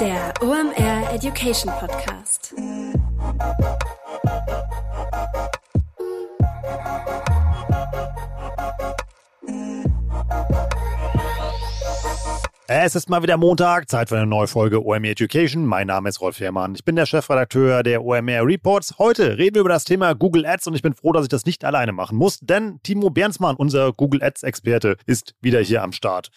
Der OMR Education Podcast. Es ist mal wieder Montag, Zeit für eine neue Folge OMR Education. Mein Name ist Rolf Herrmann. Ich bin der Chefredakteur der OMR Reports. Heute reden wir über das Thema Google Ads und ich bin froh, dass ich das nicht alleine machen muss, denn Timo Bernsmann, unser Google Ads Experte, ist wieder hier am Start.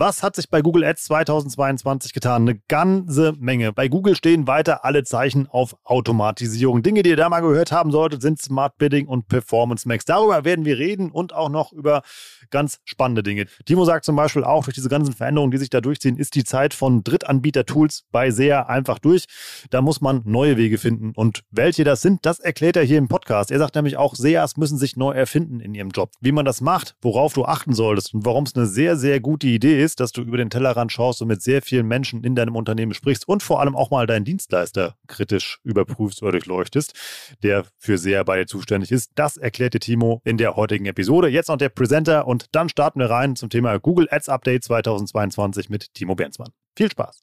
Was hat sich bei Google Ads 2022 getan? Eine ganze Menge. Bei Google stehen weiter alle Zeichen auf Automatisierung. Dinge, die ihr da mal gehört haben solltet, sind Smart Bidding und Performance Max. Darüber werden wir reden und auch noch über ganz spannende Dinge. Timo sagt zum Beispiel auch, durch diese ganzen Veränderungen, die sich da durchziehen, ist die Zeit von Drittanbieter-Tools bei SEA einfach durch. Da muss man neue Wege finden. Und welche das sind, das erklärt er hier im Podcast. Er sagt nämlich auch, SEAs müssen sich neu erfinden in ihrem Job. Wie man das macht, worauf du achten solltest und warum es eine sehr, sehr gute Idee ist, ist, dass du über den Tellerrand schaust und mit sehr vielen Menschen in deinem Unternehmen sprichst und vor allem auch mal deinen Dienstleister kritisch überprüfst oder durchleuchtest, der für sehr bei dir zuständig ist. Das erklärt dir Timo in der heutigen Episode. Jetzt noch der Presenter und dann starten wir rein zum Thema Google Ads Update 2022 mit Timo Bernsmann. Viel Spaß!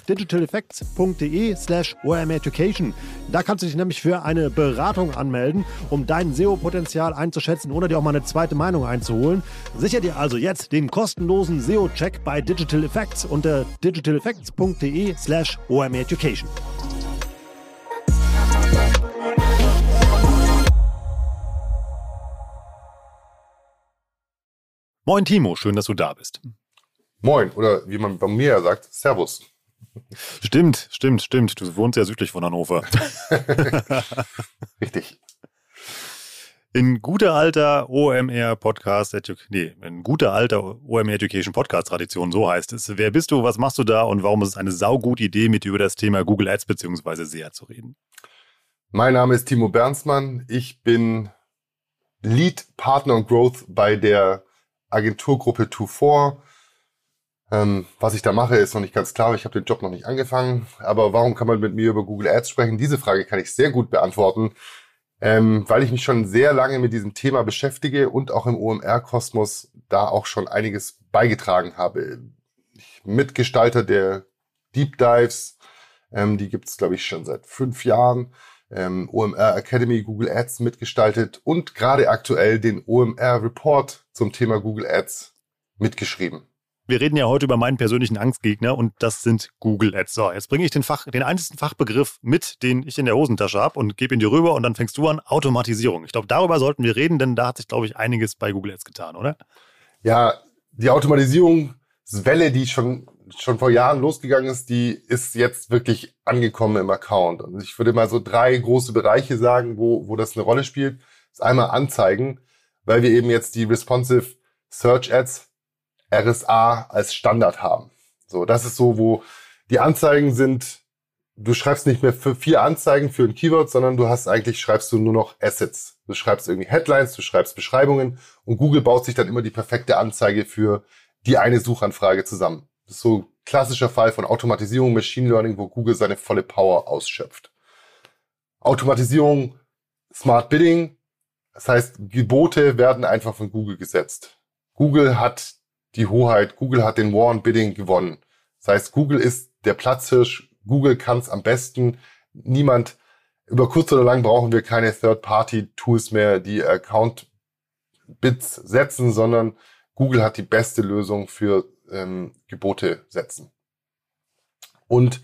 digitaleffects.de slash omeducation. Da kannst du dich nämlich für eine Beratung anmelden, um dein SEO-Potenzial einzuschätzen oder dir auch mal eine zweite Meinung einzuholen. Sicher dir also jetzt den kostenlosen SEO-Check bei Digital Effects unter digitaleffects.de slash omeducation. Moin Timo, schön, dass du da bist. Moin, oder wie man bei mir ja sagt, Servus. Stimmt, stimmt, stimmt. Du wohnst ja südlich von Hannover. Richtig. In guter alter OMR Podcast, nee, in guter alter OMR Education Podcast Tradition, so heißt es. Wer bist du, was machst du da und warum ist es eine saugute Idee, mit dir über das Thema Google Ads bzw. SEA zu reden? Mein Name ist Timo Bernsmann. Ich bin Lead Partner und Growth bei der Agenturgruppe 24 ähm, was ich da mache, ist noch nicht ganz klar. Ich habe den Job noch nicht angefangen. Aber warum kann man mit mir über Google Ads sprechen? Diese Frage kann ich sehr gut beantworten, ähm, weil ich mich schon sehr lange mit diesem Thema beschäftige und auch im OMR-Kosmos da auch schon einiges beigetragen habe. Ich Mitgestalter der Deep Dives, ähm, die gibt es, glaube ich, schon seit fünf Jahren. Ähm, OMR Academy Google Ads mitgestaltet und gerade aktuell den OMR Report zum Thema Google Ads mitgeschrieben. Wir reden ja heute über meinen persönlichen Angstgegner und das sind Google Ads. So, jetzt bringe ich den Fach, den einzigen Fachbegriff mit, den ich in der Hosentasche habe und gebe ihn dir rüber und dann fängst du an. Automatisierung. Ich glaube, darüber sollten wir reden, denn da hat sich, glaube ich, einiges bei Google Ads getan, oder? Ja, die Automatisierungswelle, die schon schon vor Jahren losgegangen ist, die ist jetzt wirklich angekommen im Account. Und ich würde mal so drei große Bereiche sagen, wo, wo das eine Rolle spielt. Das ist einmal Anzeigen, weil wir eben jetzt die Responsive Search Ads RSA als Standard haben. So, das ist so, wo die Anzeigen sind, du schreibst nicht mehr für vier Anzeigen für ein Keyword, sondern du hast eigentlich, schreibst du nur noch Assets. Du schreibst irgendwie Headlines, du schreibst Beschreibungen und Google baut sich dann immer die perfekte Anzeige für die eine Suchanfrage zusammen. Das ist so klassischer Fall von Automatisierung, Machine Learning, wo Google seine volle Power ausschöpft. Automatisierung, Smart Bidding, das heißt, Gebote werden einfach von Google gesetzt. Google hat die Hoheit. Google hat den War on Bidding gewonnen. Das heißt, Google ist der Platzhirsch. Google kann es am besten. Niemand, über kurz oder lang brauchen wir keine Third-Party-Tools mehr, die Account-Bits setzen, sondern Google hat die beste Lösung für ähm, Gebote setzen. Und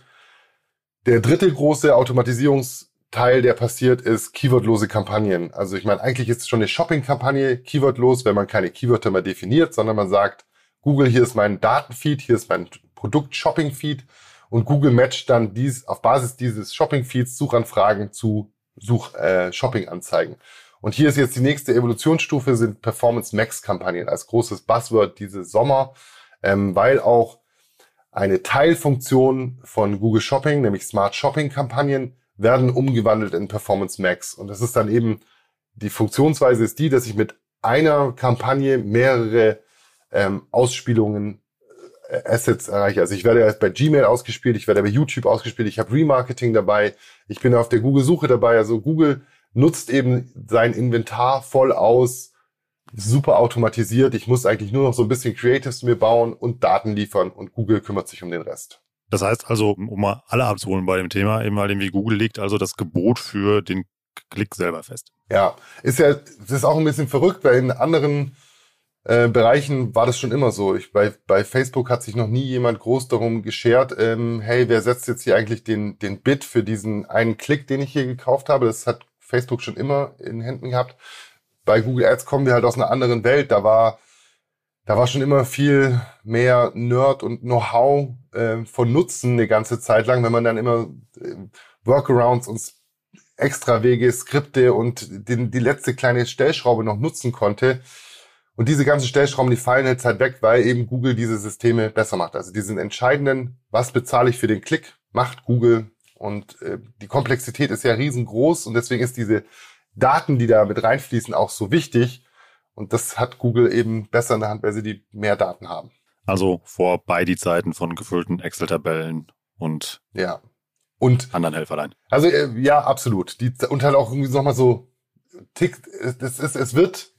der dritte große Automatisierungsteil, der passiert, ist keywordlose Kampagnen. Also ich meine, eigentlich ist es schon eine Shopping-Kampagne keywordlos, wenn man keine Keywörter mehr definiert, sondern man sagt, Google, hier ist mein Datenfeed, hier ist mein Produkt-Shopping-Feed und Google matcht dann dies auf Basis dieses Shopping-Feeds Suchanfragen zu Such äh, Shopping-Anzeigen. Und hier ist jetzt die nächste Evolutionsstufe, sind Performance Max-Kampagnen als großes Buzzword dieses Sommer, ähm, weil auch eine Teilfunktion von Google Shopping, nämlich Smart Shopping-Kampagnen, werden umgewandelt in Performance Max. Und das ist dann eben, die Funktionsweise ist die, dass ich mit einer Kampagne mehrere ähm, Ausspielungen äh, Assets erreiche. Also ich werde erst bei Gmail ausgespielt, ich werde bei YouTube ausgespielt, ich habe Remarketing dabei, ich bin auf der Google-Suche dabei. Also Google nutzt eben sein Inventar voll aus, super automatisiert. Ich muss eigentlich nur noch so ein bisschen Creatives mir bauen und Daten liefern und Google kümmert sich um den Rest. Das heißt also, um mal alle abzuholen bei dem Thema, eben mal wie Google legt also das Gebot für den Klick selber fest. Ja, ist ja, das ist auch ein bisschen verrückt, weil in anderen äh, Bereichen war das schon immer so. Ich, bei, bei Facebook hat sich noch nie jemand groß darum geschert, ähm, hey, wer setzt jetzt hier eigentlich den, den Bit für diesen einen Klick, den ich hier gekauft habe? Das hat Facebook schon immer in Händen gehabt. Bei Google Ads kommen wir halt aus einer anderen Welt. Da war, da war schon immer viel mehr Nerd und Know-how äh, von Nutzen eine ganze Zeit lang, wenn man dann immer äh, Workarounds und extra Wege, Skripte und den, die letzte kleine Stellschraube noch nutzen konnte und diese ganzen Stellschrauben, die fallen jetzt halt weg, weil eben Google diese Systeme besser macht. Also diesen entscheidenden, was bezahle ich für den Klick, macht Google. Und äh, die Komplexität ist ja riesengroß und deswegen ist diese Daten, die da mit reinfließen, auch so wichtig. Und das hat Google eben besser in der Hand, weil sie die mehr Daten haben. Also vorbei die Zeiten von gefüllten Excel-Tabellen und ja. und anderen Helferlein. Also äh, ja, absolut. Die, und halt auch irgendwie nochmal so tickt, es, ist, es wird,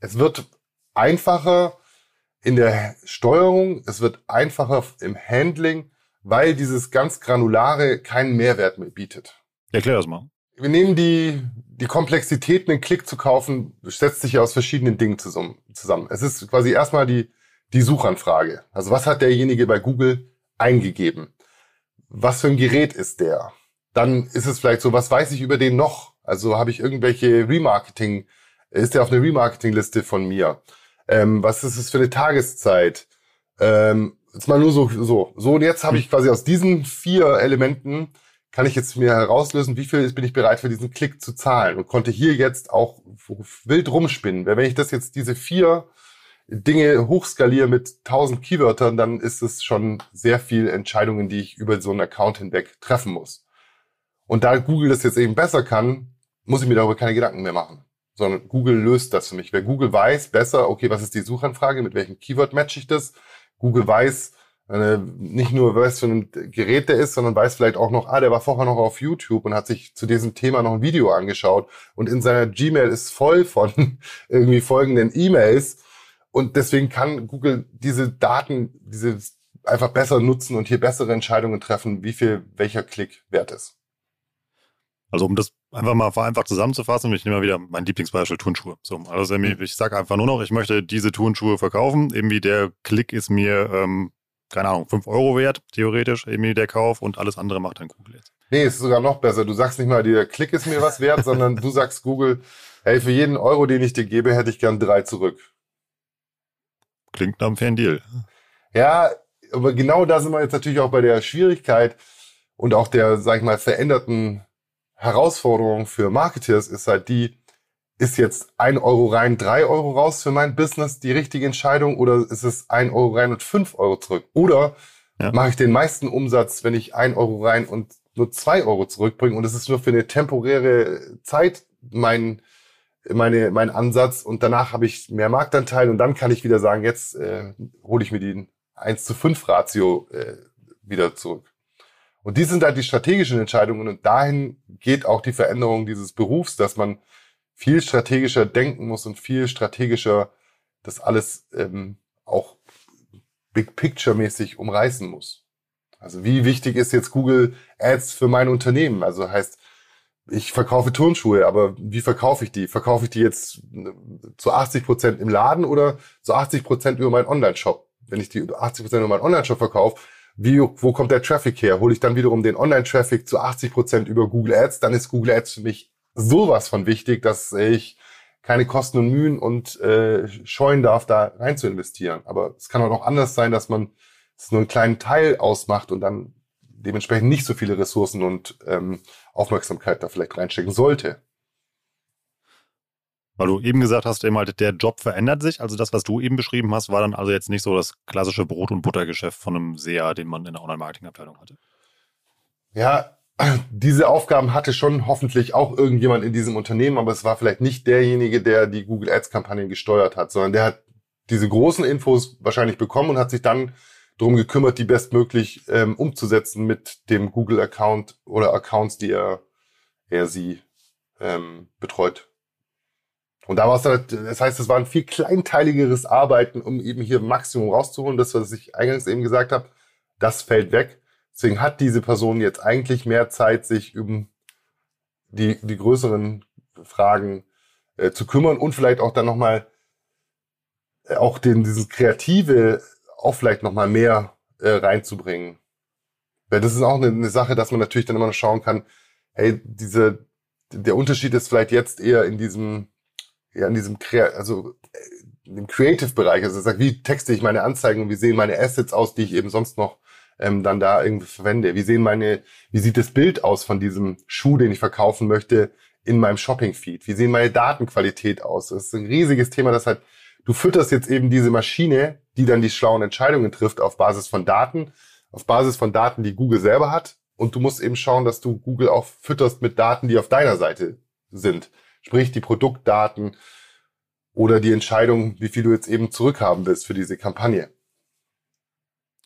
es wird einfacher in der Steuerung, es wird einfacher im Handling, weil dieses ganz Granulare keinen Mehrwert mehr bietet. Erklär das mal. Wir nehmen die, die Komplexität, einen Klick zu kaufen, setzt sich ja aus verschiedenen Dingen zusammen. Es ist quasi erstmal die, die Suchanfrage. Also was hat derjenige bei Google eingegeben? Was für ein Gerät ist der? Dann ist es vielleicht so, was weiß ich über den noch? Also habe ich irgendwelche Remarketing, ist der auf einer Remarketing-Liste von mir? Ähm, was ist es für eine Tageszeit? Ähm, jetzt mal nur so, so. So, und jetzt habe ich quasi aus diesen vier Elementen kann ich jetzt mir herauslösen, wie viel bin ich bereit für diesen Klick zu zahlen und konnte hier jetzt auch wild rumspinnen. Weil wenn ich das jetzt diese vier Dinge hochskaliere mit 1000 Keywörtern, dann ist es schon sehr viel Entscheidungen, die ich über so einen Account hinweg treffen muss. Und da Google das jetzt eben besser kann, muss ich mir darüber keine Gedanken mehr machen sondern Google löst das für mich. Wer Google weiß besser, okay, was ist die Suchanfrage, mit welchem Keyword matche ich das? Google weiß äh, nicht nur, was für ein Gerät der ist, sondern weiß vielleicht auch noch, ah, der war vorher noch auf YouTube und hat sich zu diesem Thema noch ein Video angeschaut und in seiner Gmail ist voll von irgendwie folgenden E-Mails und deswegen kann Google diese Daten, diese einfach besser nutzen und hier bessere Entscheidungen treffen, wie viel welcher Klick wert ist. Also um das einfach mal vereinfacht zusammenzufassen, ich nehme mal wieder mein Lieblingsbeispiel Turnschuhe. So, also mhm. ich sage einfach nur noch, ich möchte diese Turnschuhe verkaufen. Irgendwie der Klick ist mir, ähm, keine Ahnung, 5 Euro wert, theoretisch, irgendwie der Kauf und alles andere macht dann Google jetzt. Nee, ist sogar noch besser. Du sagst nicht mal, der Klick ist mir was wert, sondern du sagst Google, hey, für jeden Euro, den ich dir gebe, hätte ich gern drei zurück. Klingt nach einem fairen Deal. Ja, aber genau da sind wir jetzt natürlich auch bei der Schwierigkeit und auch der, sag ich mal, veränderten Herausforderung für Marketeers ist halt die, ist jetzt ein Euro rein, drei Euro raus für mein Business die richtige Entscheidung oder ist es ein Euro rein und fünf Euro zurück? Oder ja. mache ich den meisten Umsatz, wenn ich ein Euro rein und nur zwei Euro zurückbringe und es ist nur für eine temporäre Zeit mein, meine, mein Ansatz und danach habe ich mehr Marktanteil und dann kann ich wieder sagen, jetzt äh, hole ich mir die 1 zu 5 Ratio äh, wieder zurück. Und die sind halt die strategischen Entscheidungen und dahin geht auch die Veränderung dieses Berufs, dass man viel strategischer denken muss und viel strategischer das alles ähm, auch Big Picture mäßig umreißen muss. Also wie wichtig ist jetzt Google Ads für mein Unternehmen? Also heißt, ich verkaufe Turnschuhe, aber wie verkaufe ich die? Verkaufe ich die jetzt äh, zu 80 Prozent im Laden oder zu 80 Prozent über meinen Online-Shop? wenn ich die 80 Prozent über meinen Online-Shop verkaufe, wie, wo kommt der Traffic her? Hole ich dann wiederum den Online-Traffic zu 80 Prozent über Google Ads, dann ist Google Ads für mich sowas von wichtig, dass ich keine Kosten und Mühen und äh, scheuen darf, da rein zu investieren. Aber es kann auch noch anders sein, dass man es nur einen kleinen Teil ausmacht und dann dementsprechend nicht so viele Ressourcen und ähm, Aufmerksamkeit da vielleicht reinstecken sollte. Weil du eben gesagt hast, eben halt, der Job verändert sich. Also das, was du eben beschrieben hast, war dann also jetzt nicht so das klassische Brot- und Buttergeschäft von einem SEA, den man in der Online-Marketing-Abteilung hatte. Ja, diese Aufgaben hatte schon hoffentlich auch irgendjemand in diesem Unternehmen, aber es war vielleicht nicht derjenige, der die Google Ads-Kampagnen gesteuert hat, sondern der hat diese großen Infos wahrscheinlich bekommen und hat sich dann darum gekümmert, die bestmöglich ähm, umzusetzen mit dem Google-Account oder Accounts, die er, er sie ähm, betreut. Und da war es dann, das heißt, es war ein viel kleinteiligeres Arbeiten, um eben hier Maximum rauszuholen. Das, was ich eingangs eben gesagt habe, das fällt weg. Deswegen hat diese Person jetzt eigentlich mehr Zeit, sich um die, die größeren Fragen äh, zu kümmern und vielleicht auch dann nochmal äh, auch den, dieses Kreative auch vielleicht nochmal mehr äh, reinzubringen. Weil das ist auch eine, eine Sache, dass man natürlich dann immer noch schauen kann, hey, diese, der Unterschied ist vielleicht jetzt eher in diesem ja, in diesem, also äh, dem Creative-Bereich, also sagt, wie texte ich meine Anzeigen und wie sehen meine Assets aus, die ich eben sonst noch ähm, dann da irgendwie verwende? Wie sehen meine, wie sieht das Bild aus von diesem Schuh, den ich verkaufen möchte in meinem Shopping-Feed? Wie sehen meine Datenqualität aus? Das ist ein riesiges Thema, das halt, du fütterst jetzt eben diese Maschine, die dann die schlauen Entscheidungen trifft auf Basis von Daten, auf Basis von Daten, die Google selber hat. Und du musst eben schauen, dass du Google auch fütterst mit Daten, die auf deiner Seite sind. Sprich, die Produktdaten oder die Entscheidung, wie viel du jetzt eben zurückhaben willst für diese Kampagne.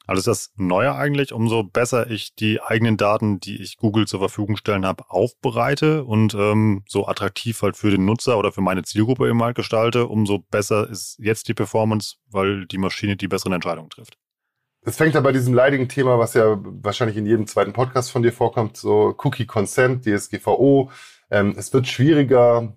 Also ist das neuer eigentlich, umso besser ich die eigenen Daten, die ich Google zur Verfügung stellen habe, aufbereite und ähm, so attraktiv halt für den Nutzer oder für meine Zielgruppe eben halt gestalte, umso besser ist jetzt die Performance, weil die Maschine die besseren Entscheidungen trifft. Es fängt ja bei diesem leidigen Thema, was ja wahrscheinlich in jedem zweiten Podcast von dir vorkommt, so Cookie Consent, DSGVO, ähm, es wird schwieriger,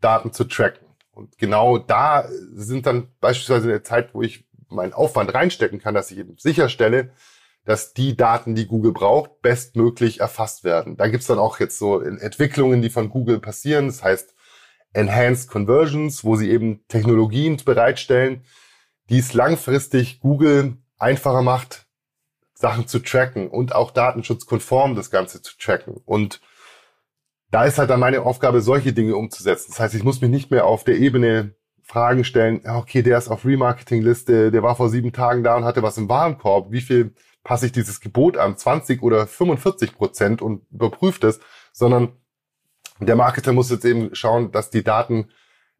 Daten zu tracken. Und genau da sind dann beispielsweise in der Zeit, wo ich meinen Aufwand reinstecken kann, dass ich eben sicherstelle, dass die Daten, die Google braucht, bestmöglich erfasst werden. Da gibt's dann auch jetzt so Entwicklungen, die von Google passieren. Das heißt Enhanced Conversions, wo sie eben Technologien bereitstellen, die es langfristig Google einfacher macht, Sachen zu tracken und auch datenschutzkonform das Ganze zu tracken. Und da ist halt dann meine Aufgabe, solche Dinge umzusetzen. Das heißt, ich muss mich nicht mehr auf der Ebene Fragen stellen, okay, der ist auf Remarketing-Liste, der war vor sieben Tagen da und hatte was im Warenkorb. Wie viel passe ich dieses Gebot an? 20 oder 45 Prozent und überprüft es, sondern der Marketer muss jetzt eben schauen, dass die Daten,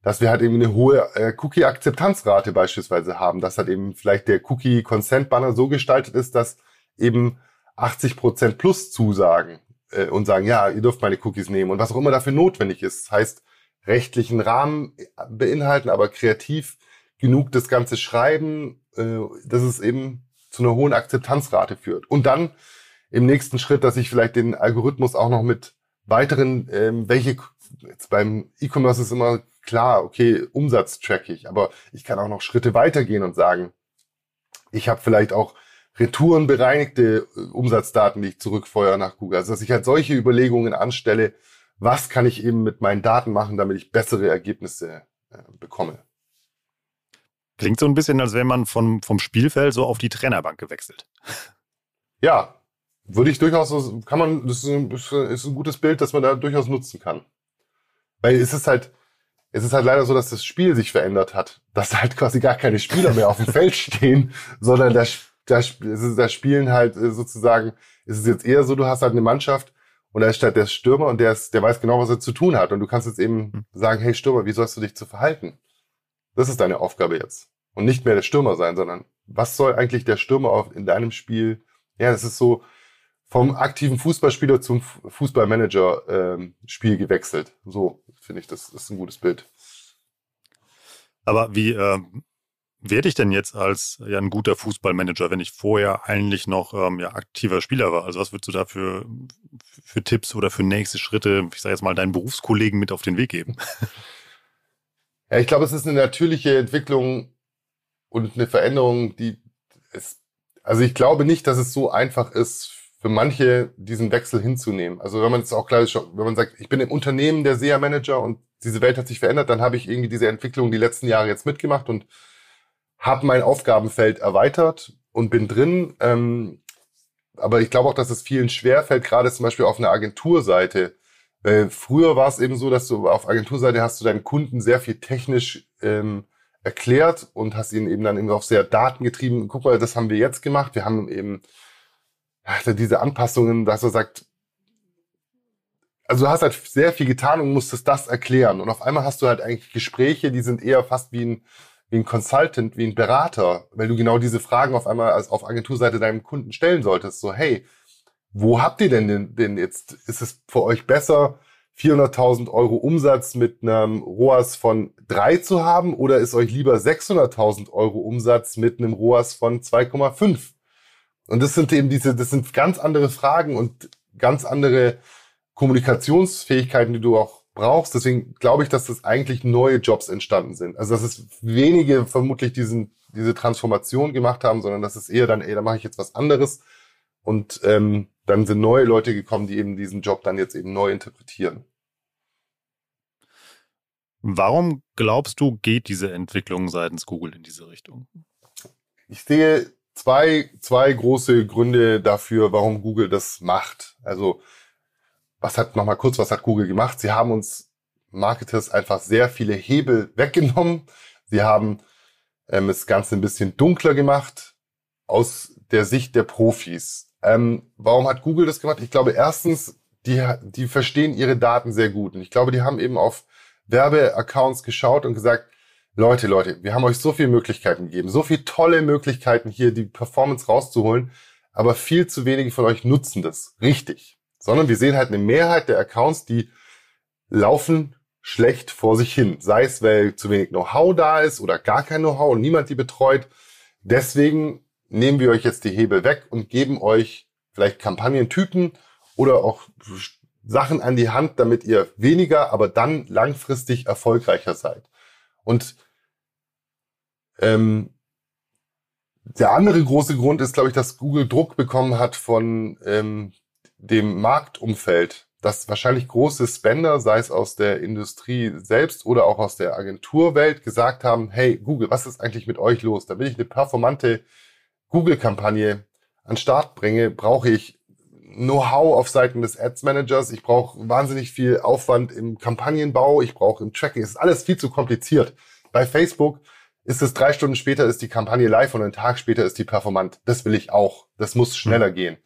dass wir halt eben eine hohe äh, Cookie-Akzeptanzrate beispielsweise haben, dass halt eben vielleicht der Cookie-Consent-Banner so gestaltet ist, dass eben 80 Prozent plus zusagen äh, und sagen, ja, ihr dürft meine Cookies nehmen und was auch immer dafür notwendig ist. Das heißt, rechtlichen Rahmen beinhalten, aber kreativ genug das Ganze schreiben, äh, dass es eben zu einer hohen Akzeptanzrate führt. Und dann im nächsten Schritt, dass ich vielleicht den Algorithmus auch noch mit weiteren, ähm, welche, jetzt beim E-Commerce ist immer klar, okay, Umsatz track ich, aber ich kann auch noch Schritte weitergehen und sagen, ich habe vielleicht auch retourenbereinigte äh, Umsatzdaten, die ich zurückfeuere nach Google. Also dass ich halt solche Überlegungen anstelle, was kann ich eben mit meinen Daten machen, damit ich bessere Ergebnisse äh, bekomme. Klingt so ein bisschen, als wäre man vom, vom Spielfeld so auf die Trainerbank gewechselt. Ja, würde ich durchaus, so, kann man, das ist ein, ist ein gutes Bild, das man da durchaus nutzen kann. Weil es ist halt, es ist halt leider so, dass das Spiel sich verändert hat, dass halt quasi gar keine Spieler mehr auf dem Feld stehen, sondern da da, da spielen halt äh, sozusagen, ist es jetzt eher so, du hast halt eine Mannschaft und da ist halt der Stürmer und der ist, der weiß genau, was er zu tun hat. Und du kannst jetzt eben sagen, hey Stürmer, wie sollst du dich zu verhalten? Das ist deine Aufgabe jetzt. Und nicht mehr der Stürmer sein, sondern was soll eigentlich der Stürmer auf, in deinem Spiel? Ja, das ist so vom aktiven Fußballspieler zum Fußballmanager-Spiel ähm, gewechselt. So finde ich, das, das ist ein gutes Bild. Aber wie, ähm, werde ich denn jetzt als ja, ein guter Fußballmanager, wenn ich vorher eigentlich noch ähm, ja, aktiver Spieler war? Also was würdest du da für, für Tipps oder für nächste Schritte, ich sage jetzt mal, deinen Berufskollegen mit auf den Weg geben? Ja, ich glaube, es ist eine natürliche Entwicklung und eine Veränderung, die es, also ich glaube nicht, dass es so einfach ist, für manche diesen Wechsel hinzunehmen. Also wenn man jetzt auch klar, wenn man sagt, ich bin im Unternehmen der SEA-Manager und diese Welt hat sich verändert, dann habe ich irgendwie diese Entwicklung die letzten Jahre jetzt mitgemacht und habe mein Aufgabenfeld erweitert und bin drin. Ähm, aber ich glaube auch, dass es vielen schwerfällt, gerade zum Beispiel auf einer Agenturseite. Äh, früher war es eben so, dass du auf Agenturseite hast du deinen Kunden sehr viel technisch ähm, erklärt und hast ihn eben dann eben auch sehr datengetrieben. Guck mal, das haben wir jetzt gemacht. Wir haben eben diese Anpassungen, dass er sagt, also du hast halt sehr viel getan und musstest das erklären. Und auf einmal hast du halt eigentlich Gespräche, die sind eher fast wie ein, wie ein Consultant, wie ein Berater, weil du genau diese Fragen auf einmal als auf Agenturseite deinem Kunden stellen solltest. So, hey, wo habt ihr denn den, den jetzt? Ist es für euch besser, 400.000 Euro Umsatz mit einem ROAS von drei zu haben oder ist euch lieber 600.000 Euro Umsatz mit einem ROAS von 2,5? Und das sind eben diese, das sind ganz andere Fragen und ganz andere Kommunikationsfähigkeiten, die du auch brauchst. Deswegen glaube ich, dass das eigentlich neue Jobs entstanden sind. Also dass es wenige vermutlich diesen, diese Transformation gemacht haben, sondern dass es eher dann, ey, da mache ich jetzt was anderes. Und ähm, dann sind neue Leute gekommen, die eben diesen Job dann jetzt eben neu interpretieren. Warum glaubst du, geht diese Entwicklung seitens Google in diese Richtung? Ich sehe zwei, zwei große Gründe dafür, warum Google das macht. Also, was hat, nochmal kurz, was hat Google gemacht? Sie haben uns Marketers einfach sehr viele Hebel weggenommen. Sie haben ähm, das Ganze ein bisschen dunkler gemacht aus der Sicht der Profis. Ähm, warum hat Google das gemacht? Ich glaube, erstens, die, die verstehen ihre Daten sehr gut. Und ich glaube, die haben eben auf Werbeaccounts geschaut und gesagt, Leute, Leute, wir haben euch so viele Möglichkeiten gegeben, so viele tolle Möglichkeiten hier, die Performance rauszuholen, aber viel zu wenige von euch nutzen das richtig. Sondern wir sehen halt eine Mehrheit der Accounts, die laufen schlecht vor sich hin. Sei es, weil zu wenig Know-how da ist oder gar kein Know-how und niemand die betreut. Deswegen nehmen wir euch jetzt die Hebel weg und geben euch vielleicht Kampagnentypen oder auch Sachen an die Hand, damit ihr weniger, aber dann langfristig erfolgreicher seid. Und ähm, der andere große Grund ist, glaube ich, dass Google Druck bekommen hat von ähm, dem Marktumfeld, dass wahrscheinlich große Spender, sei es aus der Industrie selbst oder auch aus der Agenturwelt, gesagt haben, hey Google, was ist eigentlich mit euch los? Damit ich eine performante Google-Kampagne an Start bringe, brauche ich Know-how auf Seiten des Ads Managers, ich brauche wahnsinnig viel Aufwand im Kampagnenbau, ich brauche im Tracking, es ist alles viel zu kompliziert. Bei Facebook ist es drei Stunden später ist die Kampagne live und einen Tag später ist die performant. Das will ich auch. Das muss schneller mhm. gehen.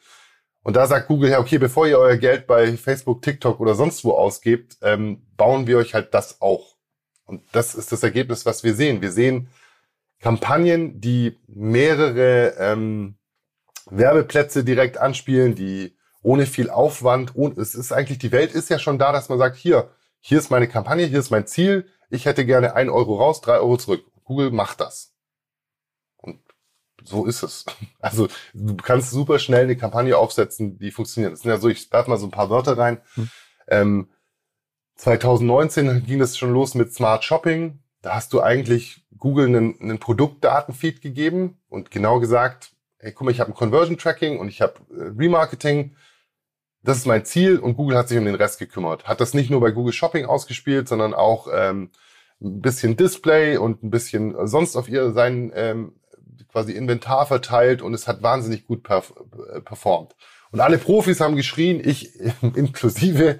Und da sagt Google, ja, okay, bevor ihr euer Geld bei Facebook, TikTok oder sonst wo ausgebt, ähm, bauen wir euch halt das auch. Und das ist das Ergebnis, was wir sehen. Wir sehen Kampagnen, die mehrere ähm, Werbeplätze direkt anspielen, die ohne viel Aufwand, und es ist eigentlich, die Welt ist ja schon da, dass man sagt, hier, hier ist meine Kampagne, hier ist mein Ziel, ich hätte gerne ein Euro raus, drei Euro zurück. Google macht das. Und so ist es. Also du kannst super schnell eine Kampagne aufsetzen, die funktioniert. Das sind ja so, ich werfe mal so ein paar Wörter rein. Hm. Ähm, 2019 ging das schon los mit Smart Shopping. Da hast du eigentlich Google einen, einen Produktdatenfeed gegeben und genau gesagt, hey, guck mal, ich habe ein Conversion Tracking und ich habe äh, Remarketing. Das ist mein Ziel und Google hat sich um den Rest gekümmert. Hat das nicht nur bei Google Shopping ausgespielt, sondern auch ähm, ein bisschen Display und ein bisschen sonst auf ihr sein ähm, quasi Inventar verteilt und es hat wahnsinnig gut perf äh, performt. Und alle Profis haben geschrien, ich inklusive,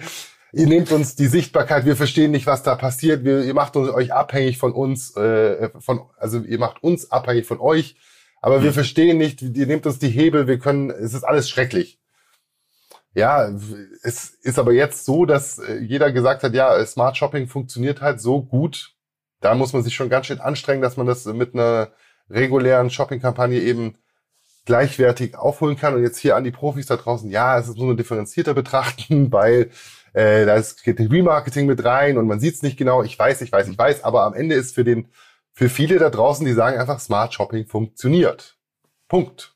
ihr nehmt uns die Sichtbarkeit, wir verstehen nicht, was da passiert, wir, ihr macht uns, euch abhängig von uns, äh, von, also ihr macht uns abhängig von euch aber wir hm. verstehen nicht, ihr nehmt uns die Hebel, wir können, es ist alles schrecklich. Ja, es ist aber jetzt so, dass äh, jeder gesagt hat, ja, Smart Shopping funktioniert halt so gut. Da muss man sich schon ganz schön anstrengen, dass man das mit einer regulären Shopping-Kampagne eben gleichwertig aufholen kann. Und jetzt hier an die Profis da draußen, ja, es ist nur differenzierter betrachten, weil äh, da geht Remarketing mit rein und man sieht es nicht genau. Ich weiß, ich weiß, ich weiß, aber am Ende ist für den für viele da draußen, die sagen einfach, Smart Shopping funktioniert. Punkt.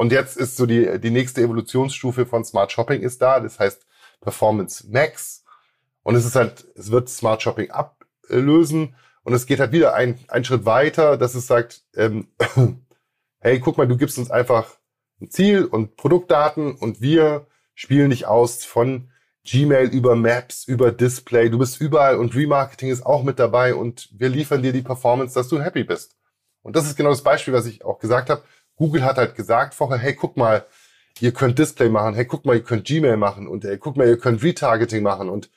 Und jetzt ist so die, die nächste Evolutionsstufe von Smart Shopping ist da. Das heißt Performance Max. Und es ist halt, es wird Smart Shopping ablösen. Und es geht halt wieder ein, ein Schritt weiter, dass es sagt, ähm, hey, guck mal, du gibst uns einfach ein Ziel und Produktdaten und wir spielen dich aus von Gmail über Maps, über Display. Du bist überall und Remarketing ist auch mit dabei und wir liefern dir die Performance, dass du happy bist. Und das ist genau das Beispiel, was ich auch gesagt habe. Google hat halt gesagt vorher, hey, guck mal, ihr könnt Display machen, hey, guck mal, ihr könnt Gmail machen und hey, guck mal, ihr könnt Retargeting machen und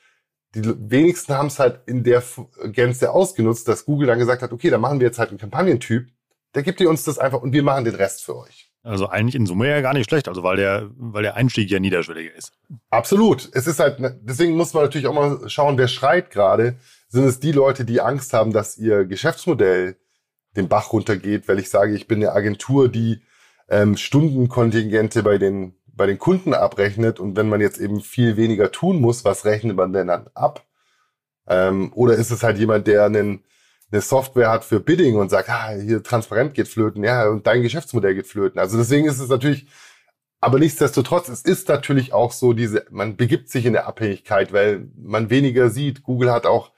die wenigsten haben es halt in der Gänze ausgenutzt, dass Google dann gesagt hat, okay, dann machen wir jetzt halt einen Kampagnentyp, der gibt ihr uns das einfach und wir machen den Rest für euch. Also eigentlich in Summe ja gar nicht schlecht, also weil der, weil der Einstieg ja niederschwelliger ist. Absolut. Es ist halt, deswegen muss man natürlich auch mal schauen, wer schreit gerade. Sind es die Leute, die Angst haben, dass ihr Geschäftsmodell den Bach runtergeht, weil ich sage, ich bin eine Agentur, die ähm, Stundenkontingente bei den, bei den Kunden abrechnet und wenn man jetzt eben viel weniger tun muss, was rechnet man denn dann ab? Ähm, oder ist es halt jemand, der einen eine Software hat für Bidding und sagt, ah, hier transparent geht flöten, ja, und dein Geschäftsmodell geht flöten. Also deswegen ist es natürlich, aber nichtsdestotrotz, es ist natürlich auch so diese, man begibt sich in der Abhängigkeit, weil man weniger sieht. Google hat auch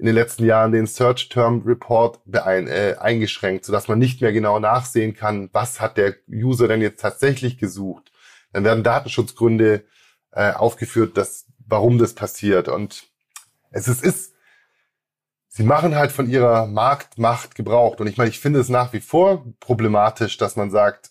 in den letzten Jahren den Search Term Report beein, äh, eingeschränkt, sodass man nicht mehr genau nachsehen kann, was hat der User denn jetzt tatsächlich gesucht. Dann werden Datenschutzgründe äh, aufgeführt, dass, warum das passiert. Und es ist, ist sie machen halt von ihrer Marktmacht gebraucht. Und ich meine, ich finde es nach wie vor problematisch, dass man sagt,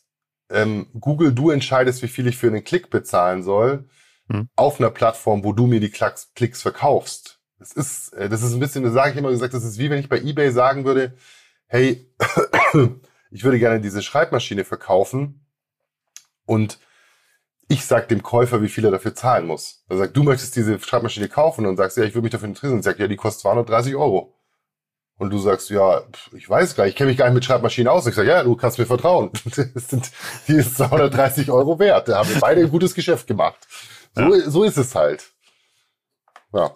ähm, Google, du entscheidest, wie viel ich für einen Klick bezahlen soll, hm. auf einer Plattform, wo du mir die Klicks, Klicks verkaufst. Das ist, äh, das ist ein bisschen, das sage ich immer gesagt, das ist wie wenn ich bei eBay sagen würde, hey, ich würde gerne diese Schreibmaschine verkaufen und ich sag dem Käufer, wie viel er dafür zahlen muss. Er sagt, du möchtest diese Schreibmaschine kaufen und sagst, ja, ich würde mich dafür interessieren. Und sagt, ja, die kostet 230 Euro. Und du sagst, ja, ich weiß gar nicht, ich kenne mich gar nicht mit Schreibmaschinen aus. Ich sage, ja, du kannst mir vertrauen. Das sind, die ist 230 Euro wert. Da haben wir beide ein gutes Geschäft gemacht. So, ja. so ist es halt. Ja.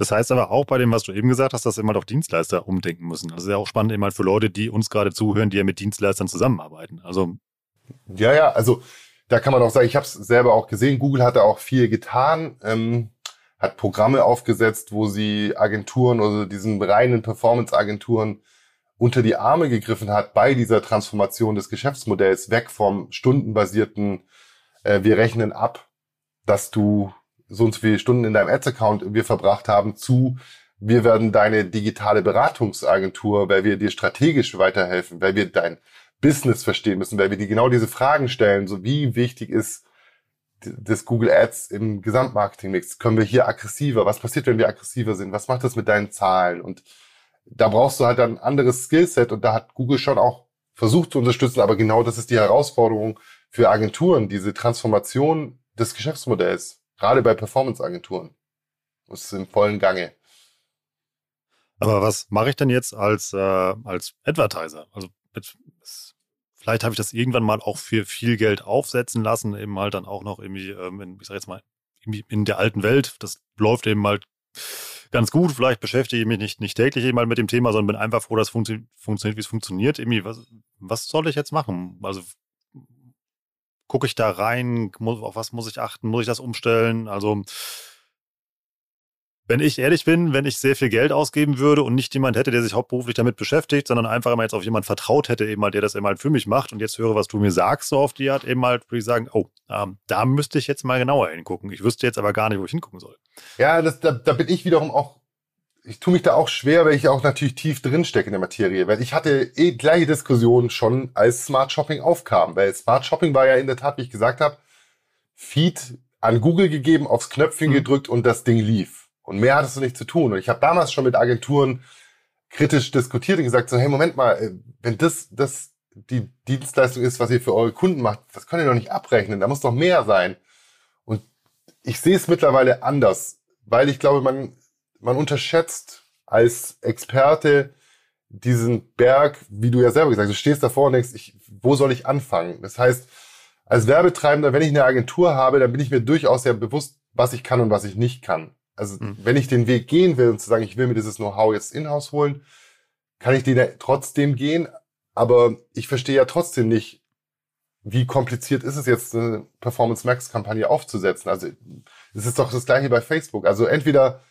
Das heißt aber auch bei dem, was du eben gesagt hast, dass wir mal auf Dienstleister umdenken müssen. Das ist ja auch spannend halt für Leute, die uns gerade zuhören, die ja mit Dienstleistern zusammenarbeiten. Also ja, ja, also da kann man auch sagen, ich habe es selber auch gesehen. Google hat da auch viel getan, ähm, hat Programme aufgesetzt, wo sie Agenturen oder diesen reinen Performance-Agenturen unter die Arme gegriffen hat bei dieser Transformation des Geschäftsmodells weg vom stundenbasierten, äh, wir rechnen ab, dass du so und so viele Stunden in deinem Ads-Account wir verbracht haben, zu wir werden deine digitale Beratungsagentur, weil wir dir strategisch weiterhelfen, weil wir dein Business verstehen müssen, weil wir dir genau diese Fragen stellen, so wie wichtig ist das Google Ads im Gesamtmarketing-Mix? Können wir hier aggressiver? Was passiert, wenn wir aggressiver sind? Was macht das mit deinen Zahlen? Und da brauchst du halt ein anderes Skillset und da hat Google schon auch versucht zu unterstützen, aber genau das ist die Herausforderung für Agenturen, diese Transformation des Geschäftsmodells. Gerade bei Performance-Agenturen. Das ist im vollen Gange. Aber was mache ich denn jetzt als, äh, als Advertiser? Also vielleicht habe ich das irgendwann mal auch für viel Geld aufsetzen lassen, eben halt dann auch noch irgendwie, ähm, in, ich sag jetzt mal, in der alten Welt. Das läuft eben halt ganz gut. Vielleicht beschäftige ich mich nicht, nicht täglich eben halt mit dem Thema, sondern bin einfach froh, dass es funktio funktioniert, wie es funktioniert. Irgendwie, was, was soll ich jetzt machen? Also gucke ich da rein? Auf was muss ich achten? Muss ich das umstellen? Also, wenn ich ehrlich bin, wenn ich sehr viel Geld ausgeben würde und nicht jemand hätte, der sich hauptberuflich damit beschäftigt, sondern einfach mal jetzt auf jemanden vertraut hätte, eben mal, der das eben halt für mich macht und jetzt höre, was du mir sagst, so auf die Art, eben halt, würde ich sagen, oh, ähm, da müsste ich jetzt mal genauer hingucken. Ich wüsste jetzt aber gar nicht, wo ich hingucken soll. Ja, das, da, da bin ich wiederum auch ich tue mich da auch schwer, weil ich auch natürlich tief drin stecke in der Materie, weil ich hatte eh gleiche Diskussionen schon, als Smart Shopping aufkam, weil Smart Shopping war ja in der Tat, wie ich gesagt habe, Feed an Google gegeben, aufs Knöpfchen mhm. gedrückt und das Ding lief. Und mehr hattest du nicht zu tun. Und ich habe damals schon mit Agenturen kritisch diskutiert und gesagt so, hey, Moment mal, äh, wenn das, das die Dienstleistung ist, was ihr für eure Kunden macht, das könnt ihr doch nicht abrechnen, da muss doch mehr sein. Und ich sehe es mittlerweile anders, weil ich glaube, man man unterschätzt als Experte diesen Berg, wie du ja selber gesagt hast, du stehst davor und denkst, ich, wo soll ich anfangen? Das heißt, als Werbetreibender, wenn ich eine Agentur habe, dann bin ich mir durchaus sehr bewusst, was ich kann und was ich nicht kann. Also mhm. wenn ich den Weg gehen will und zu sagen, ich will mir dieses Know-how jetzt in-house holen, kann ich den ja trotzdem gehen, aber ich verstehe ja trotzdem nicht, wie kompliziert ist es jetzt, eine Performance Max Kampagne aufzusetzen. Also es ist doch das gleiche bei Facebook. Also entweder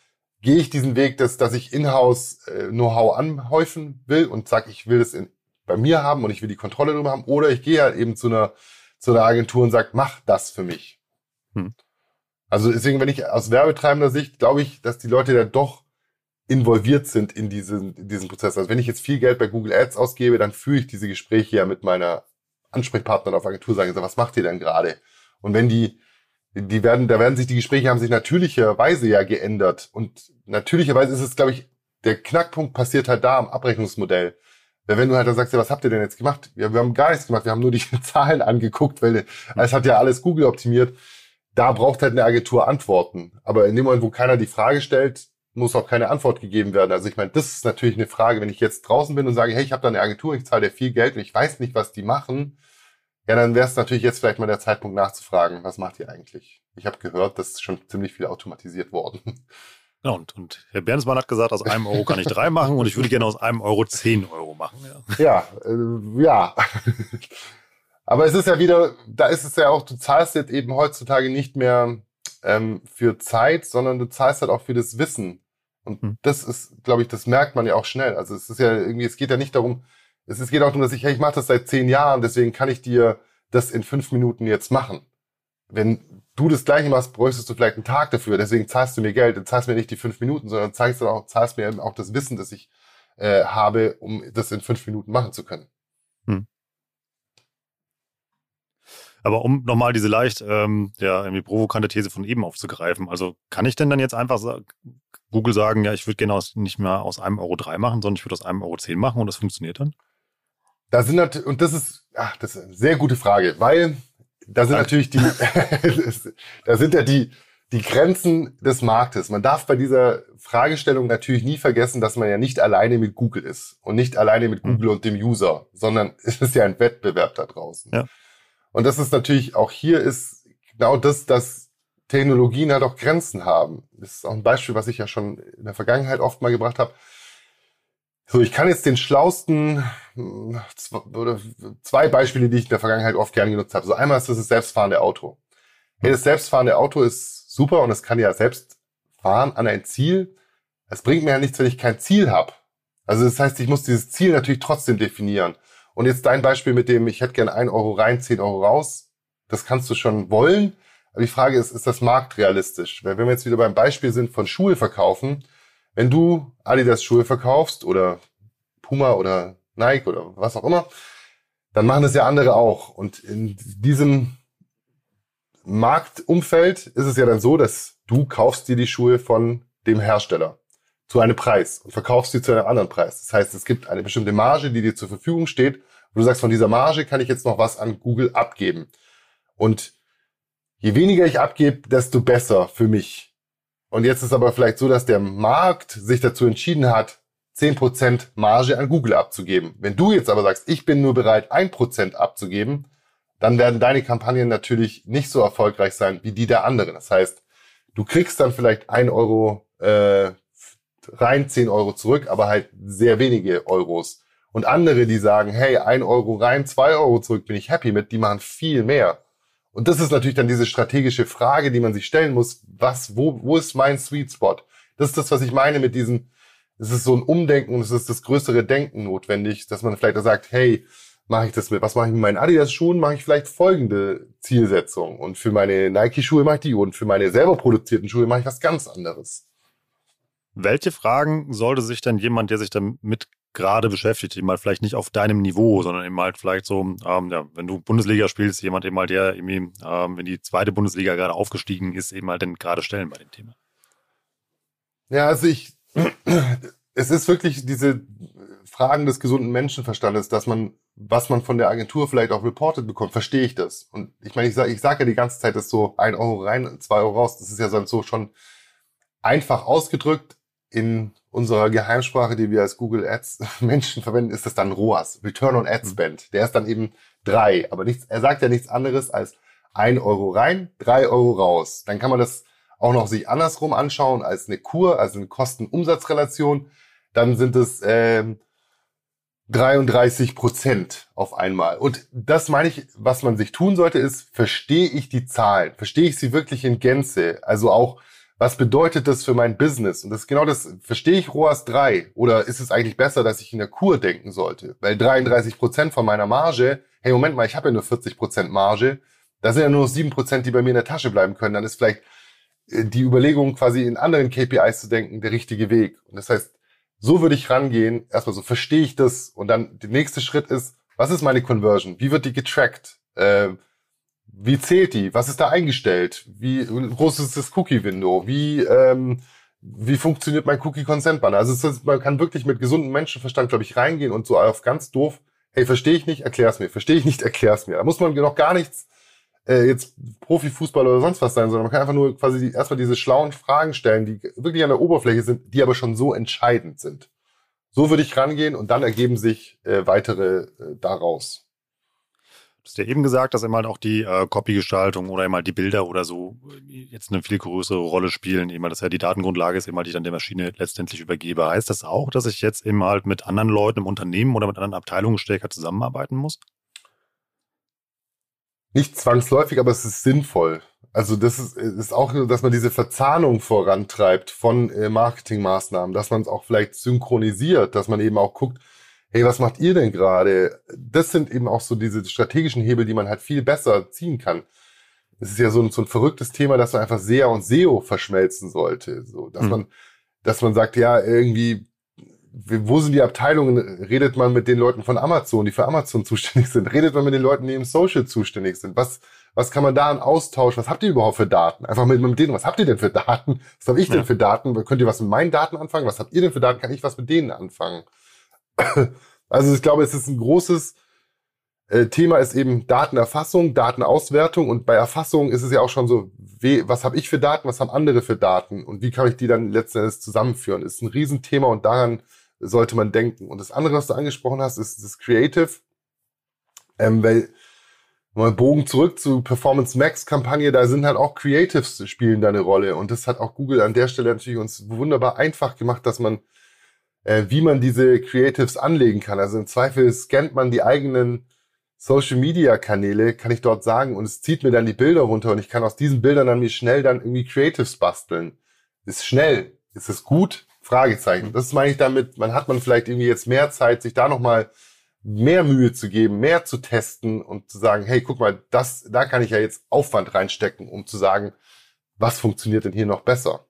gehe ich diesen Weg, dass, dass ich in-house äh, Know-how anhäufen will und sage, ich will es in, bei mir haben und ich will die Kontrolle darüber haben, oder ich gehe halt eben zu einer, zu einer Agentur und sage, mach das für mich. Hm. Also deswegen, wenn ich aus werbetreibender Sicht, glaube ich, dass die Leute da doch involviert sind in diesen, in diesen Prozess. Also wenn ich jetzt viel Geld bei Google Ads ausgebe, dann führe ich diese Gespräche ja mit meiner Ansprechpartnerin auf Agentur, sagen, so, was macht ihr denn gerade? Und wenn die die werden, da werden sich die Gespräche haben sich natürlicherweise ja geändert. Und natürlicherweise ist es, glaube ich, der Knackpunkt passiert halt da am Abrechnungsmodell. Weil wenn du halt dann sagst, ja, was habt ihr denn jetzt gemacht? Ja, wir haben gar nichts gemacht, wir haben nur die Zahlen angeguckt, weil es hat ja alles Google optimiert. Da braucht halt eine Agentur Antworten. Aber in dem Moment, wo keiner die Frage stellt, muss auch keine Antwort gegeben werden. Also ich meine, das ist natürlich eine Frage, wenn ich jetzt draußen bin und sage, hey, ich habe da eine Agentur, ich zahle dir viel Geld und ich weiß nicht, was die machen, ja, dann wäre es natürlich jetzt vielleicht mal der Zeitpunkt nachzufragen, was macht ihr eigentlich? Ich habe gehört, das ist schon ziemlich viel automatisiert worden. Ja, und, und Herr Bernsmann hat gesagt, aus einem Euro kann ich drei machen und ich würde gerne aus einem Euro zehn Euro machen. Ja, ja. Äh, ja. Aber es ist ja wieder, da ist es ja auch, du zahlst jetzt eben heutzutage nicht mehr ähm, für Zeit, sondern du zahlst halt auch für das Wissen. Und hm. das ist, glaube ich, das merkt man ja auch schnell. Also es ist ja irgendwie, es geht ja nicht darum, es geht auch darum, dass ich, hey, ich mache das seit zehn Jahren, deswegen kann ich dir das in fünf Minuten jetzt machen. Wenn du das gleiche machst, bräuchtest du vielleicht einen Tag dafür, deswegen zahlst du mir Geld, dann zahlst du mir nicht die fünf Minuten, sondern zahlst, auch, zahlst mir auch das Wissen, das ich äh, habe, um das in fünf Minuten machen zu können. Hm. Aber um nochmal diese leicht ähm, ja, irgendwie provokante These von eben aufzugreifen, also kann ich denn dann jetzt einfach sagen, Google sagen, ja, ich würde gerne nicht mehr aus einem Euro drei machen, sondern ich würde aus einem Euro zehn machen und das funktioniert dann? Da sind natürlich, und das ist, ach, das ist eine sehr gute Frage, weil da sind natürlich die, da sind ja die, die Grenzen des Marktes. Man darf bei dieser Fragestellung natürlich nie vergessen, dass man ja nicht alleine mit Google ist und nicht alleine mit Google mhm. und dem User, sondern es ist ja ein Wettbewerb da draußen. Ja. Und das ist natürlich auch hier ist genau das, dass Technologien halt auch Grenzen haben. Das ist auch ein Beispiel, was ich ja schon in der Vergangenheit oft mal gebracht habe. So, ich kann jetzt den schlausten oder zwei Beispiele, die ich in der Vergangenheit oft gerne genutzt habe. So einmal ist das das selbstfahrende Auto. Hey, das selbstfahrende Auto ist super und es kann ja selbst fahren an ein Ziel. Es bringt mir ja nichts, wenn ich kein Ziel habe. Also das heißt, ich muss dieses Ziel natürlich trotzdem definieren. Und jetzt dein Beispiel mit dem, ich hätte gern ein Euro rein, zehn Euro raus. Das kannst du schon wollen. Aber die Frage ist, ist das marktrealistisch? Weil wenn wir jetzt wieder beim Beispiel sind von Schuhe verkaufen, wenn du Adidas Schuhe verkaufst oder Puma oder Nike oder was auch immer, dann machen das ja andere auch. Und in diesem Marktumfeld ist es ja dann so, dass du kaufst dir die Schuhe von dem Hersteller zu einem Preis und verkaufst sie zu einem anderen Preis. Das heißt, es gibt eine bestimmte Marge, die dir zur Verfügung steht. Und du sagst, von dieser Marge kann ich jetzt noch was an Google abgeben. Und je weniger ich abgebe, desto besser für mich. Und jetzt ist aber vielleicht so, dass der Markt sich dazu entschieden hat, 10% Marge an Google abzugeben. Wenn du jetzt aber sagst, ich bin nur bereit, 1% abzugeben, dann werden deine Kampagnen natürlich nicht so erfolgreich sein wie die der anderen. Das heißt, du kriegst dann vielleicht 1 Euro äh, rein, 10 Euro zurück, aber halt sehr wenige Euros. Und andere, die sagen, hey, 1 Euro rein, 2 Euro zurück, bin ich happy mit, die machen viel mehr. Und das ist natürlich dann diese strategische Frage, die man sich stellen muss. Was, wo, wo ist mein Sweet Spot? Das ist das, was ich meine mit diesem, es ist so ein Umdenken, es ist das größere Denken notwendig, dass man vielleicht da sagt, hey, mache ich das mit, was mache ich mit meinen Adidas-Schuhen, mache ich vielleicht folgende Zielsetzung. Und für meine Nike-Schuhe mache ich die und für meine selber produzierten Schuhe mache ich was ganz anderes. Welche Fragen sollte sich denn jemand, der sich damit gerade beschäftigt, eben halt vielleicht nicht auf deinem Niveau, sondern eben halt vielleicht so, ähm, ja, wenn du Bundesliga spielst, jemand eben halt, der irgendwie, ähm, wenn die zweite Bundesliga gerade aufgestiegen ist, eben halt denn gerade stellen bei dem Thema? Ja, also ich, es ist wirklich diese Fragen des gesunden Menschenverstandes, dass man, was man von der Agentur vielleicht auch reported bekommt, verstehe ich das. Und ich meine, ich sage ich sag ja die ganze Zeit, dass so ein Euro rein, zwei Euro raus, das ist ja so schon einfach ausgedrückt in unserer Geheimsprache, die wir als Google Ads Menschen verwenden, ist das dann ROAS, Return on Ad Spend. Der ist dann eben drei, aber nichts, er sagt ja nichts anderes als ein Euro rein, drei Euro raus. Dann kann man das auch noch sich andersrum anschauen als eine Kur, also eine Kosten-Umsatz-Relation. Dann sind es ähm, 33 Prozent auf einmal. Und das meine ich, was man sich tun sollte, ist, verstehe ich die Zahlen? Verstehe ich sie wirklich in Gänze? Also auch, was bedeutet das für mein Business? Und das ist genau das, verstehe ich ROAS 3? Oder ist es eigentlich besser, dass ich in der Kur denken sollte? Weil 33 Prozent von meiner Marge, hey, Moment mal, ich habe ja nur 40 Prozent Marge, da sind ja nur noch 7 Prozent, die bei mir in der Tasche bleiben können. Dann ist vielleicht äh, die Überlegung, quasi in anderen KPIs zu denken, der richtige Weg. Und das heißt, so würde ich rangehen. Erstmal so, verstehe ich das? Und dann der nächste Schritt ist, was ist meine Conversion? Wie wird die getrackt? Äh, wie zählt die? Was ist da eingestellt? Wie groß ist das Cookie-Window? Wie, ähm, wie funktioniert mein Cookie-Consent-Banner? Also ist, man kann wirklich mit gesundem Menschenverstand, glaube ich, reingehen und so auf ganz doof, hey, verstehe ich nicht, erklär's mir. Verstehe ich nicht, erklär's mir. Da muss man noch gar nichts äh, jetzt Profifußballer oder sonst was sein, sondern man kann einfach nur quasi die, erstmal diese schlauen Fragen stellen, die wirklich an der Oberfläche sind, die aber schon so entscheidend sind. So würde ich rangehen und dann ergeben sich äh, weitere äh, daraus. Du hast ja eben gesagt, dass immer halt auch die äh, Copy-Gestaltung oder immer die Bilder oder so äh, jetzt eine viel größere Rolle spielen. Eben, dass ja die Datengrundlage ist, immer die ich dann der Maschine letztendlich übergebe. Heißt das auch, dass ich jetzt eben halt mit anderen Leuten im Unternehmen oder mit anderen Abteilungen stärker zusammenarbeiten muss? Nicht zwangsläufig, aber es ist sinnvoll. Also das ist, ist auch, dass man diese Verzahnung vorantreibt von äh, Marketingmaßnahmen, dass man es auch vielleicht synchronisiert, dass man eben auch guckt, hey, was macht ihr denn gerade? Das sind eben auch so diese strategischen Hebel, die man halt viel besser ziehen kann. Es ist ja so ein, so ein verrücktes Thema, dass man einfach SEA und SEO verschmelzen sollte. So, dass mhm. man, dass man sagt, ja, irgendwie wo sind die Abteilungen? Redet man mit den Leuten von Amazon, die für Amazon zuständig sind? Redet man mit den Leuten, die im Social zuständig sind? Was, was kann man da an Austausch? Was habt ihr überhaupt für Daten? Einfach mit, mit denen, was habt ihr denn für Daten? Was habe ich denn für Daten? Könnt ihr was mit meinen Daten anfangen? Was habt ihr denn für Daten? Kann ich was mit denen anfangen? Also ich glaube, es ist ein großes äh, Thema ist eben Datenerfassung, Datenauswertung und bei Erfassung ist es ja auch schon so, we, was habe ich für Daten, was haben andere für Daten und wie kann ich die dann letzten Endes zusammenführen? Ist ein Riesenthema und daran sollte man denken. Und das andere, was du angesprochen hast, ist das Creative. Ähm, weil mal Bogen zurück zu Performance Max Kampagne, da sind halt auch Creatives spielen da eine Rolle. Und das hat auch Google an der Stelle natürlich uns wunderbar einfach gemacht, dass man, äh, wie man diese Creatives anlegen kann. Also im Zweifel scannt man die eigenen Social Media Kanäle, kann ich dort sagen, und es zieht mir dann die Bilder runter und ich kann aus diesen Bildern dann mir schnell dann irgendwie Creatives basteln. Ist schnell. Ist es gut? Fragezeichen. Das meine ich damit, man hat man vielleicht irgendwie jetzt mehr Zeit, sich da nochmal mehr Mühe zu geben, mehr zu testen und zu sagen, hey, guck mal, das, da kann ich ja jetzt Aufwand reinstecken, um zu sagen, was funktioniert denn hier noch besser?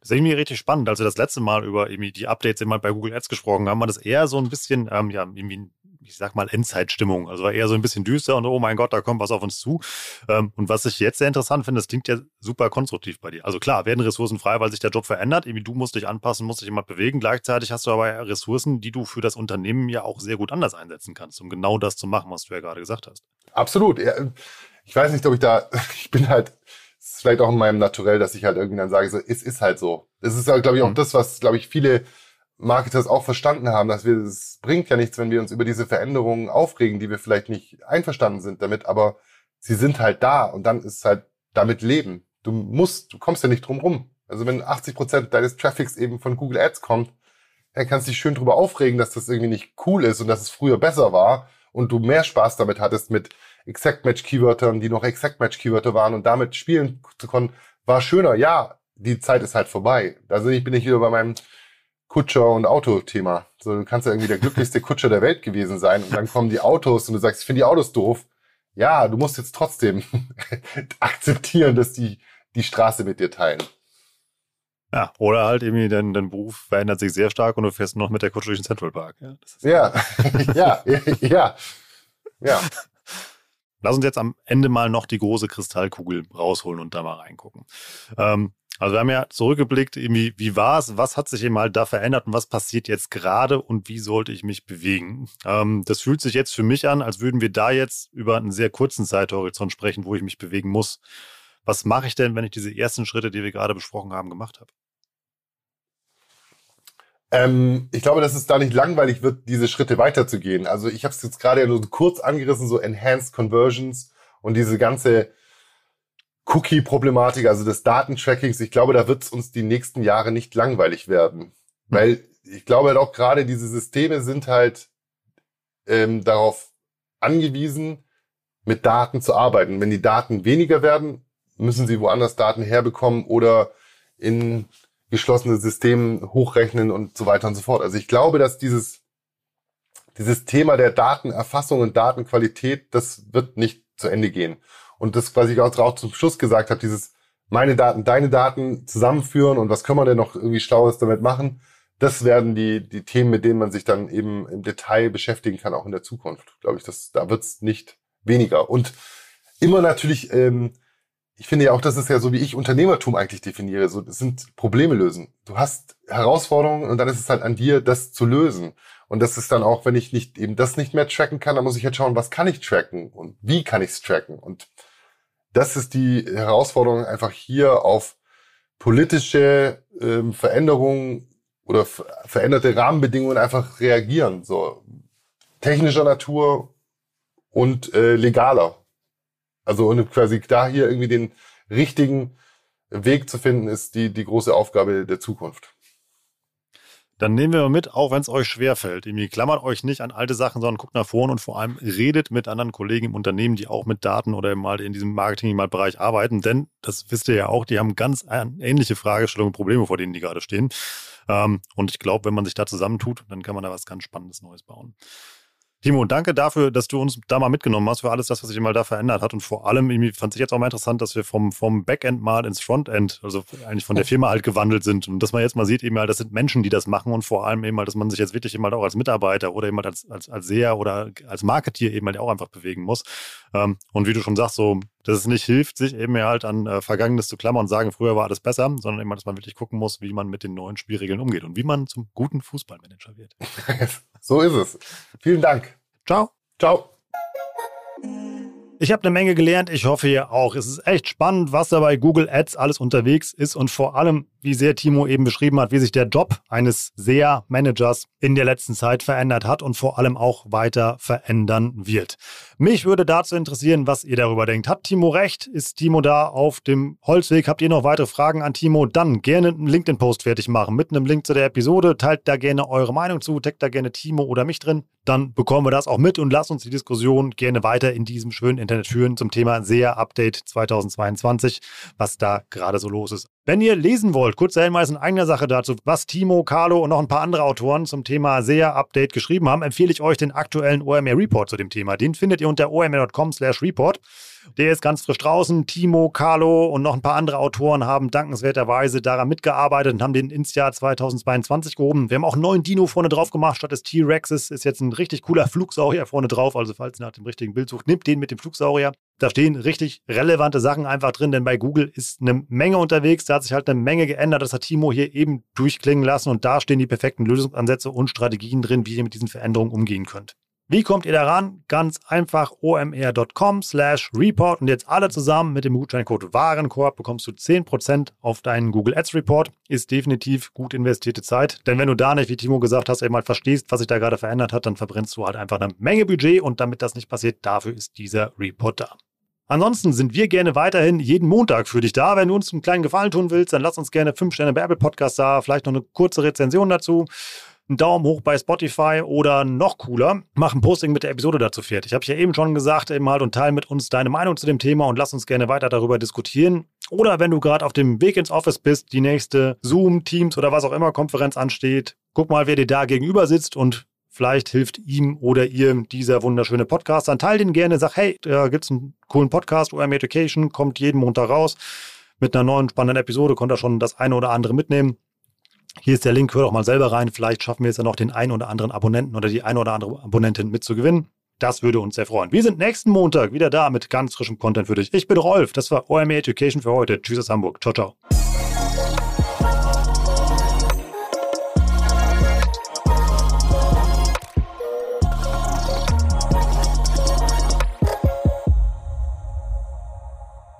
Das ist irgendwie richtig spannend. Als wir das letzte Mal über irgendwie die Updates immer bei Google Ads gesprochen haben, war das eher so ein bisschen, ähm, ja, irgendwie ich sag mal, Endzeitstimmung. Also war eher so ein bisschen düster und oh mein Gott, da kommt was auf uns zu. Ähm, und was ich jetzt sehr interessant finde, das klingt ja super konstruktiv bei dir. Also klar, werden Ressourcen frei, weil sich der Job verändert. Irgendwie du musst dich anpassen, musst dich immer bewegen. Gleichzeitig hast du aber Ressourcen, die du für das Unternehmen ja auch sehr gut anders einsetzen kannst, um genau das zu machen, was du ja gerade gesagt hast. Absolut. Ja, ich weiß nicht, ob ich da, ich bin halt, ist vielleicht auch in meinem Naturell, dass ich halt irgendwie dann sage, so, es ist halt so. Es ist, halt, glaube ich, auch mhm. das, was, glaube ich, viele Marketers auch verstanden haben, dass wir, es bringt ja nichts, wenn wir uns über diese Veränderungen aufregen, die wir vielleicht nicht einverstanden sind damit, aber sie sind halt da und dann ist halt damit leben. Du musst, du kommst ja nicht drum rum. Also wenn 80 Prozent deines Traffics eben von Google Ads kommt, dann kannst du dich schön drüber aufregen, dass das irgendwie nicht cool ist und dass es früher besser war und du mehr Spaß damit hattest mit Exact Match Keywörtern, die noch Exact Match Keywörter waren und damit spielen zu können, war schöner. Ja, die Zeit ist halt vorbei. Also ich bin ich wieder bei meinem Kutscher- und Auto-Thema. So, du kannst ja irgendwie der glücklichste Kutscher der Welt gewesen sein und dann kommen die Autos und du sagst, ich finde die Autos doof. Ja, du musst jetzt trotzdem akzeptieren, dass die die Straße mit dir teilen. Ja, oder halt irgendwie dein, dein Beruf verändert sich sehr stark und du fährst noch mit der Kutsche durch den Central Park. Ja, ja, ja, ja, ja. Lass uns jetzt am Ende mal noch die große Kristallkugel rausholen und da mal reingucken. Ähm, also wir haben ja zurückgeblickt, irgendwie, wie war es, was hat sich eben halt da verändert und was passiert jetzt gerade und wie sollte ich mich bewegen? Ähm, das fühlt sich jetzt für mich an, als würden wir da jetzt über einen sehr kurzen Zeithorizont sprechen, wo ich mich bewegen muss. Was mache ich denn, wenn ich diese ersten Schritte, die wir gerade besprochen haben, gemacht habe? Ähm, ich glaube, dass es da nicht langweilig wird, diese Schritte weiterzugehen. Also ich habe es jetzt gerade nur kurz angerissen, so Enhanced Conversions und diese ganze Cookie-Problematik, also des Datentrackings. Ich glaube, da wird es uns die nächsten Jahre nicht langweilig werden. Weil ich glaube halt auch gerade diese Systeme sind halt ähm, darauf angewiesen, mit Daten zu arbeiten. Wenn die Daten weniger werden, müssen sie woanders Daten herbekommen oder in geschlossene Systeme hochrechnen und so weiter und so fort. Also ich glaube, dass dieses, dieses Thema der Datenerfassung und Datenqualität, das wird nicht zu Ende gehen. Und das, was ich auch zum Schluss gesagt habe, dieses meine Daten, deine Daten zusammenführen und was können wir denn noch irgendwie Schlaues damit machen, das werden die, die Themen, mit denen man sich dann eben im Detail beschäftigen kann, auch in der Zukunft. Glaube ich, das, da wird's nicht weniger. Und immer natürlich ähm, ich finde ja auch, das ist ja so, wie ich Unternehmertum eigentlich definiere. So, das sind Probleme lösen. Du hast Herausforderungen und dann ist es halt an dir, das zu lösen. Und das ist dann auch, wenn ich nicht eben das nicht mehr tracken kann, dann muss ich halt schauen, was kann ich tracken und wie kann ich es tracken. Und das ist die Herausforderung, einfach hier auf politische ähm, Veränderungen oder veränderte Rahmenbedingungen einfach reagieren. So technischer Natur und äh, legaler. Also und quasi da hier irgendwie den richtigen Weg zu finden, ist die, die große Aufgabe der Zukunft. Dann nehmen wir mit, auch wenn es euch schwerfällt. Irgendwie klammert euch nicht an alte Sachen, sondern guckt nach vorne und vor allem redet mit anderen Kollegen im Unternehmen, die auch mit Daten oder mal in diesem Marketing-Bereich arbeiten. Denn, das wisst ihr ja auch, die haben ganz ähnliche Fragestellungen und Probleme, vor denen die gerade stehen. Ähm, und ich glaube, wenn man sich da zusammentut, dann kann man da was ganz Spannendes Neues bauen. Timo, danke dafür, dass du uns da mal mitgenommen hast, für alles das, was sich mal da verändert hat. Und vor allem, irgendwie fand ich jetzt auch mal interessant, dass wir vom, vom Backend mal ins Frontend, also eigentlich von der Firma halt gewandelt sind. Und dass man jetzt mal sieht, eben halt, das sind Menschen, die das machen und vor allem eben halt, dass man sich jetzt wirklich eben halt auch als Mitarbeiter oder eben halt als, als, als Seher oder als Marketier eben halt auch einfach bewegen muss. Ähm, und wie du schon sagst, so, dass es nicht hilft, sich eben halt an äh, Vergangenes zu klammern und sagen, früher war alles besser, sondern eben, dass man wirklich gucken muss, wie man mit den neuen Spielregeln umgeht und wie man zum guten Fußballmanager wird. so ist es. Vielen Dank. Ciao. Ciao. Ich habe eine Menge gelernt, ich hoffe ihr auch. Es ist echt spannend, was da bei Google Ads alles unterwegs ist und vor allem, wie sehr Timo eben beschrieben hat, wie sich der Job eines SEA-Managers in der letzten Zeit verändert hat und vor allem auch weiter verändern wird. Mich würde dazu interessieren, was ihr darüber denkt. Hat Timo recht? Ist Timo da auf dem Holzweg? Habt ihr noch weitere Fragen an Timo? Dann gerne einen LinkedIn-Post fertig machen mit einem Link zu der Episode. Teilt da gerne eure Meinung zu, taggt da gerne Timo oder mich drin. Dann bekommen wir das auch mit und lasst uns die Diskussion gerne weiter in diesem schönen Internet führen zum Thema SEA-Update 2022, was da gerade so los ist. Wenn ihr lesen wollt, kurzer Hinweis in eigener Sache dazu, was Timo, Carlo und noch ein paar andere Autoren zum Thema SEA-Update geschrieben haben, empfehle ich euch den aktuellen OMR-Report zu dem Thema. Den findet ihr unter omr.com slash report. Der ist ganz frisch draußen. Timo, Carlo und noch ein paar andere Autoren haben dankenswerterweise daran mitgearbeitet und haben den ins Jahr 2022 gehoben. Wir haben auch einen neuen Dino vorne drauf gemacht. Statt des T-Rexes ist jetzt ein richtig cooler Flugsaurier vorne drauf. Also falls ihr nach dem richtigen Bild sucht, nehmt den mit dem Flugsaurier. Da stehen richtig relevante Sachen einfach drin, denn bei Google ist eine Menge unterwegs. Da hat sich halt eine Menge geändert. Das hat Timo hier eben durchklingen lassen und da stehen die perfekten Lösungsansätze und Strategien drin, wie ihr mit diesen Veränderungen umgehen könnt. Wie kommt ihr daran? Ganz einfach omr.com slash report und jetzt alle zusammen mit dem Gutscheincode Warenkorb bekommst du 10% auf deinen Google Ads Report. Ist definitiv gut investierte Zeit, denn wenn du da nicht, wie Timo gesagt hast, eben mal verstehst, was sich da gerade verändert hat, dann verbrennst du halt einfach eine Menge Budget und damit das nicht passiert, dafür ist dieser Report da. Ansonsten sind wir gerne weiterhin jeden Montag für dich da. Wenn du uns einen kleinen Gefallen tun willst, dann lass uns gerne 5 Sterne bei Apple Podcast da, vielleicht noch eine kurze Rezension dazu. Einen Daumen hoch bei Spotify oder noch cooler, mach ein Posting mit der Episode dazu fertig. Habe ich ja eben schon gesagt, eben halt und teile mit uns deine Meinung zu dem Thema und lass uns gerne weiter darüber diskutieren. Oder wenn du gerade auf dem Weg ins Office bist, die nächste Zoom, Teams oder was auch immer Konferenz ansteht, guck mal, wer dir da gegenüber sitzt und Vielleicht hilft ihm oder ihr dieser wunderschöne Podcast. Dann teil den gerne, sag, hey, da gibt es einen coolen Podcast, OM Education, kommt jeden Montag raus. mit einer neuen spannenden Episode, konnte er schon das eine oder andere mitnehmen. Hier ist der Link, hör doch mal selber rein. Vielleicht schaffen wir es ja noch, den einen oder anderen Abonnenten oder die eine oder andere Abonnentin mitzugewinnen. Das würde uns sehr freuen. Wir sind nächsten Montag wieder da mit ganz frischem Content für dich. Ich bin Rolf, das war OME Education für heute. Tschüss aus Hamburg. Ciao, ciao.